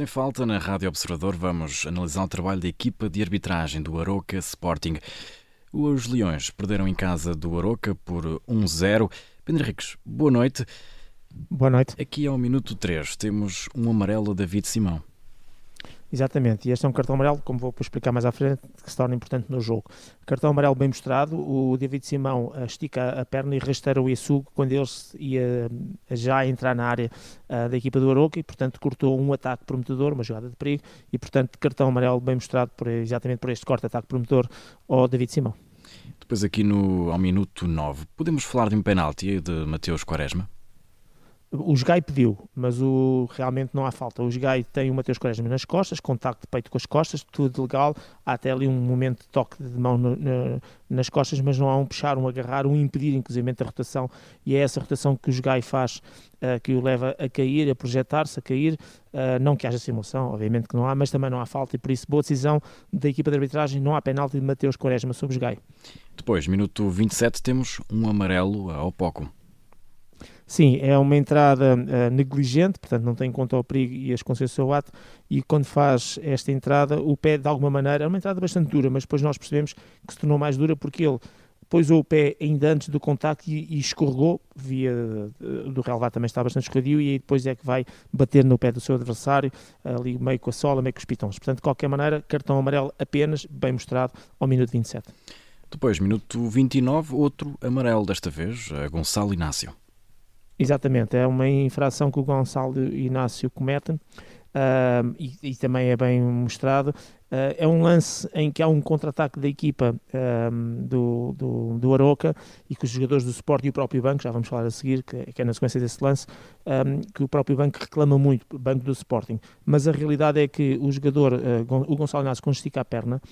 Sem falta, na Rádio Observador vamos analisar o trabalho da equipa de arbitragem do Aroca Sporting. Os Leões perderam em casa do Aroca por 1-0. Pedro Henriques, boa noite. Boa noite. Aqui ao minuto 3 temos um amarelo a David Simão. Exatamente, e este é um cartão amarelo, como vou explicar mais à frente, que se torna importante no jogo. Cartão amarelo bem mostrado, o David Simão eh, estica a perna e rasteira o Iesugo quando ele ia eh, já entrar na área uh, da equipa do Aroca e, portanto, cortou um ataque prometedor, uma jogada de perigo, e, portanto, cartão amarelo bem mostrado por, exatamente por este corte-ataque prometedor ao David Simão. Depois aqui no, ao minuto 9, podemos falar de um penalti de Mateus Quaresma? O Gai pediu, mas o, realmente não há falta. O Gai tem o Mateus Quaresma nas costas, contacto de peito com as costas, tudo legal. Há até ali um momento de toque de mão no, no, nas costas, mas não há um puxar, um agarrar, um impedir, inclusive, a rotação. E é essa rotação que o Gai faz uh, que o leva a cair, a projetar-se, a cair. Uh, não que haja simulação, obviamente que não há, mas também não há falta. E por isso, boa decisão da equipa de arbitragem. Não há penalti de Mateus Quaresma sobre o Gai. Depois, minuto 27, temos um amarelo ao Poco. Sim, é uma entrada uh, negligente, portanto não tem em conta o perigo e as consequências do seu ato, e quando faz esta entrada, o pé de alguma maneira, é uma entrada bastante dura, mas depois nós percebemos que se tornou mais dura porque ele pôs o pé ainda antes do contacto e, e escorregou, via uh, do relevado também está bastante escorregadio, e aí depois é que vai bater no pé do seu adversário, ali meio com a sola, meio com os pitons. Portanto, de qualquer maneira, cartão amarelo apenas, bem mostrado, ao minuto 27. Depois, minuto 29, outro amarelo, desta vez, a Gonçalo Inácio. Exatamente, é uma infração que o Gonçalo Inácio comete uh, e, e, também é bem mostrado. Uh, é um lance em que há um contra-ataque da equipa um, do, do, do Aroca e que os jogadores do Sport e o próprio banco, já vamos falar a seguir, que, que é na sequência desse lance, um, que o próprio banco reclama muito, banco do Sporting. Mas a realidade é que o jogador, uh, o Gonçalo Inácio, quando estica a perna,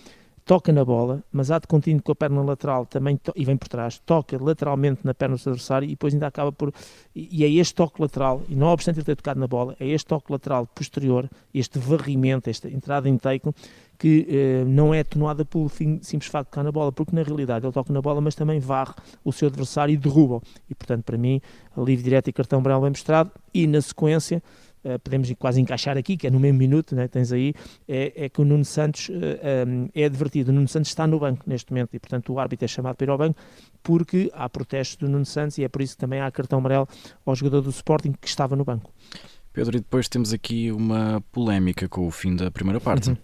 toca na bola, mas há de contínuo com a perna lateral também e vem por trás, toca lateralmente na perna do seu adversário e depois ainda acaba por. E, é este toque lateral, e não obstante ele ter tocado na bola, é este toque lateral posterior, este varrimento, esta entrada em take, que eh, não é atenuada pelo simples facto de tocar na bola, porque na realidade ele toca na bola, mas também varre o seu adversário e derruba. E portanto, para mim, livre direto e cartão branco bem mostrado, e na sequência uh, podemos quase encaixar aqui, que é no mesmo minuto, né, tens aí, é, é que o Nuno Santos uh, eh, um, eh, é advertido. O Nuno Santos está no banco neste momento e, portanto, o árbitro é chamado para ir ao banco porque há protestos do Nuno Santos e é por isso que também há cartão amarelo ao jogador do Sporting que estava no banco. Pedro, e depois temos aqui uma polémica com o fim da primeira parte. Uhum.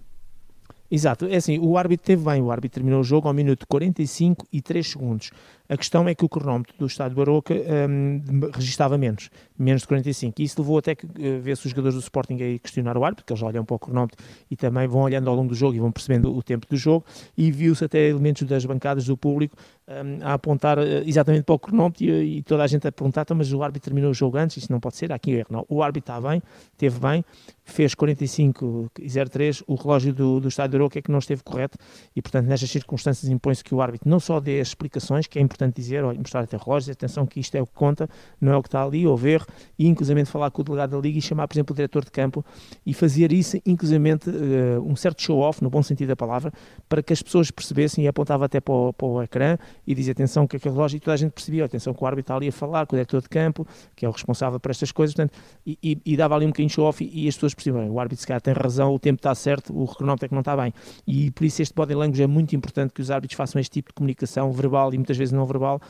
Exato, é assim, o árbitro teve bem, o árbitro terminou o jogo ao minuto 45 e 3 segundos. A questão é que o cronómetro do Estádio Baroca um, registava menos, menos de 45. E isso levou até que uh, ver se os jogadores do Sporting a questionar o árbitro, porque eles olham para o cronómetro e também vão olhando ao longo do jogo e vão percebendo o tempo do jogo. E viu-se até elementos das bancadas do público um, a apontar uh, exatamente para o cronómetro e, e, toda a gente a perguntar, então, mas o árbitro terminou o jogo antes, isso não pode ser, há aqui erro. Não, o árbitro está bem, teve bem, fez 45 e 03, o relógio do, do Estádio Baroca é que não esteve correto e, portanto, nestas circunstâncias impõe-se que o árbitro não só dê as explicações, que é importante dizer, olha, mostrar até relógios, atenção que isto é o que conta, não é o que está ali, houve erro, e inclusivamente falar com o delegado da Liga e chamar, por exemplo, o diretor de campo e fazer isso, inclusivamente, uh, um certo show-off, no bom sentido da palavra, para que as pessoas percebessem e apontava até para o, para o ecrã e dizia atenção que aquele relógio, e toda a gente percebia, atenção que o árbitro está ali a falar, com o diretor de campo, que é o responsável por estas coisas, portanto, e, e, e dava ali um bocadinho show-off e, e, as pessoas percebiam, o árbitro se calhar tem razão, o tempo está certo, o cronómetro é que não está bem. E por isso este body language é muito importante que os árbitros façam este tipo de comunicação verbal e muitas vezes não verbal,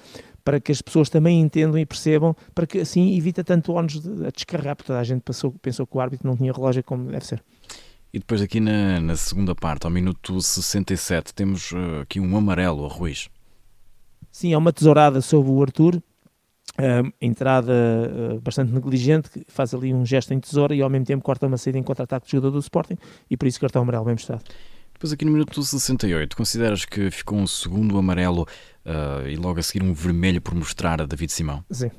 para que as pessoas também entendam e percebam, para que assim evita tanto ónus de, a descarregar, porque toda a gente passou, pensou que o árbitro não tinha relógio como deve ser. E depois aqui na, na segunda parte, ao minuto 67, temos uh, aqui um amarelo a Ruiz. Sim, é uma tesourada sobre o Arthur, Uh, entrada uh, bastante negligente, que faz ali um gesto em tesoura e ao mesmo tempo corta uma saída em contra-ataque do jogador do Sporting e por isso cartão amarelo bem mostrado. Depois aqui no minuto 68, consideras que ficou um segundo amarelo uh, e logo a seguir um vermelho por mostrar a David Simão? Sim.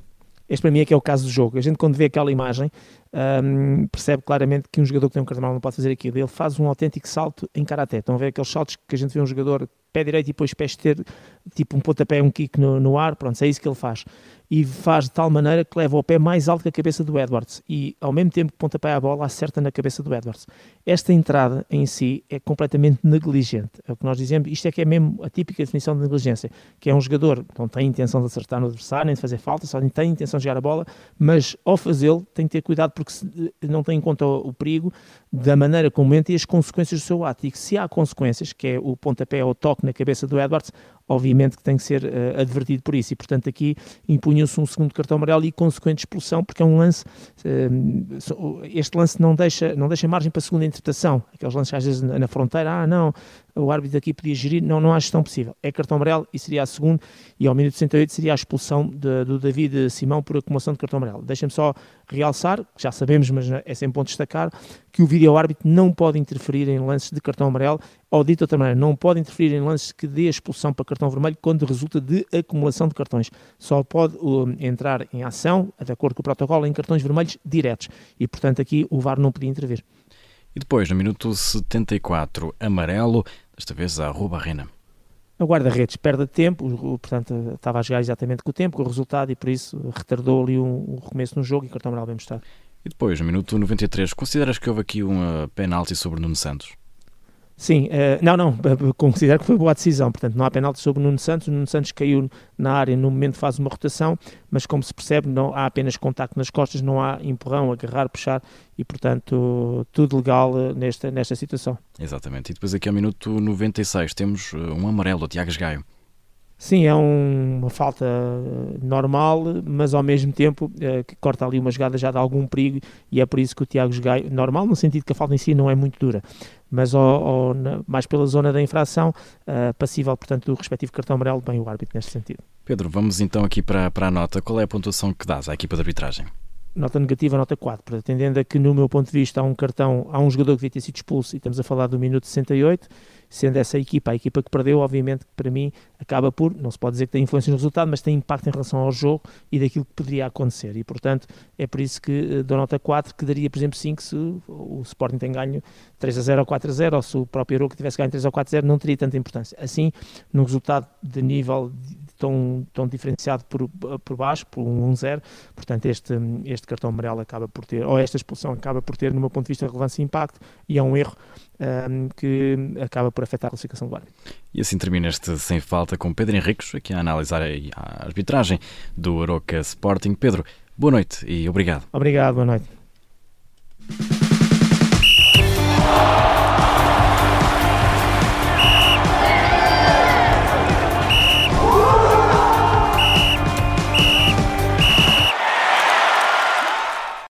Este para mim é que é o caso do jogo. A gente quando vê aquela imagem um, percebe claramente que um jogador que tem um cartão amarelo não pode fazer aquilo. Ele faz um autêntico salto em karaté. Estão a ver aqueles saltos que a gente vê um jogador pé direito e depois pé esquerdo, tipo um pontapé, um kick no, no ar, pronto, é isso que ele faz. E faz de tal maneira que leva o pé mais alto que a cabeça do Edwards e ao mesmo tempo que pontapé a bola acerta na cabeça do Edwards. Esta entrada em si é completamente negligente. É o que nós dizemos, isto é que é mesmo a típica definição de negligência, que é um jogador não tem intenção de acertar no adversário, nem de fazer falta, só tem intenção de jogar a bola, mas ao fazê-lo tem que ter cuidado porque não tem em conta o, o perigo da maneira como entra e as consequências do seu ato. E que se há consequências, que é o pontapé ou o toque na cabeça do Edwards, obviamente que tem que ser uh, advertido por isso. E, portanto, aqui impunha-se um segundo cartão amarelo e consequente expulsão, porque é um lance. Uh, este lance não deixa, não deixa margem para segunda interpretação. Aqueles lances às vezes na, na fronteira, ah, não, o árbitro aqui podia gerir. Não, não há gestão possível. É cartão amarelo e seria a segunda, e ao minuto 68 seria a expulsão de, do David Simão por acumulação de cartão amarelo. Deixem-me só realçar, já sabemos, mas é sempre bom destacar, que o vídeo árbitro não pode interferir em lances de cartão amarelo, ou dito de outra maneira, não pode interferir em lances que dê expulsão para cartão vermelho quando resulta de acumulação de cartões. Só pode uh, entrar em ação, de acordo com o protocolo, em cartões vermelhos diretos. E, portanto, aqui o VAR não podia intervir. E depois, no minuto 74, amarelo, desta vez a Rua Barrena. A guarda-redes perde tempo, portanto estava a jogar exatamente com o tempo, com o resultado e por isso retardou ali um, um recomeço no jogo e cartão amarelo bem mostrado. E depois, no minuto 93, consideras que houve aqui um penalti sobre Nuno Santos? Sim, uh, não, não, considero que foi boa decisão, portanto não há penalti sobre o Nuno Santos, o Nuno Santos caiu na área no momento faz uma rotação, mas como se percebe não há apenas contacto nas costas, não há empurrão, agarrar, puxar e portanto tudo legal eh, nesta, nesta situação. Exatamente, e depois aqui ao minuto 96 temos eh, um amarelo do Tiago Gaio. Sim, é um, uma falta normal, mas ao mesmo tempo é, que corta ali uma jogada já de algum perigo e é por isso que o Tiago Gaio, normal no sentido que a falta em si não é muito dura, mas na, mais pela zona da infração, uh, passível, portanto, do respectivo cartão amarelo, bem o árbitro neste sentido. Pedro, vamos então aqui para, para a nota. Qual é a pontuação que dás à equipa de arbitragem? nota negativa, nota 4, atendendo a que, no meu ponto de vista, há um cartão, há um jogador que devia ter sido expulso e estamos a falar do minuto 68, sendo essa equipa, a equipa que perdeu, obviamente, para mim acaba por, não se pode dizer que tem influência no resultado, mas tem impacto em relação ao jogo e daquilo que poderia acontecer. E, portanto, é por isso que uh, dou nota 4, que daria, por exemplo, 5 se o Sporting tem ganho 3 a 0 ou 4 a 0, ou se o próprio que tivesse ganho 3 ou 4 a 0, não teria tanta importância. Assim, num resultado de nível tão, tão diferenciado por, por baixo, por um 1-0, portanto este, este cartão amarelo acaba por ter, ou esta expulsão acaba por ter, no meu ponto de vista, relevância e impacto, e é um erro um, que acaba por afetar a classificação do árbitro. E assim termina este Sem Falta com Pedro Henriques, aqui a analisar a arbitragem do Aroca Sporting. Pedro, boa noite e obrigado. Obrigado, boa noite.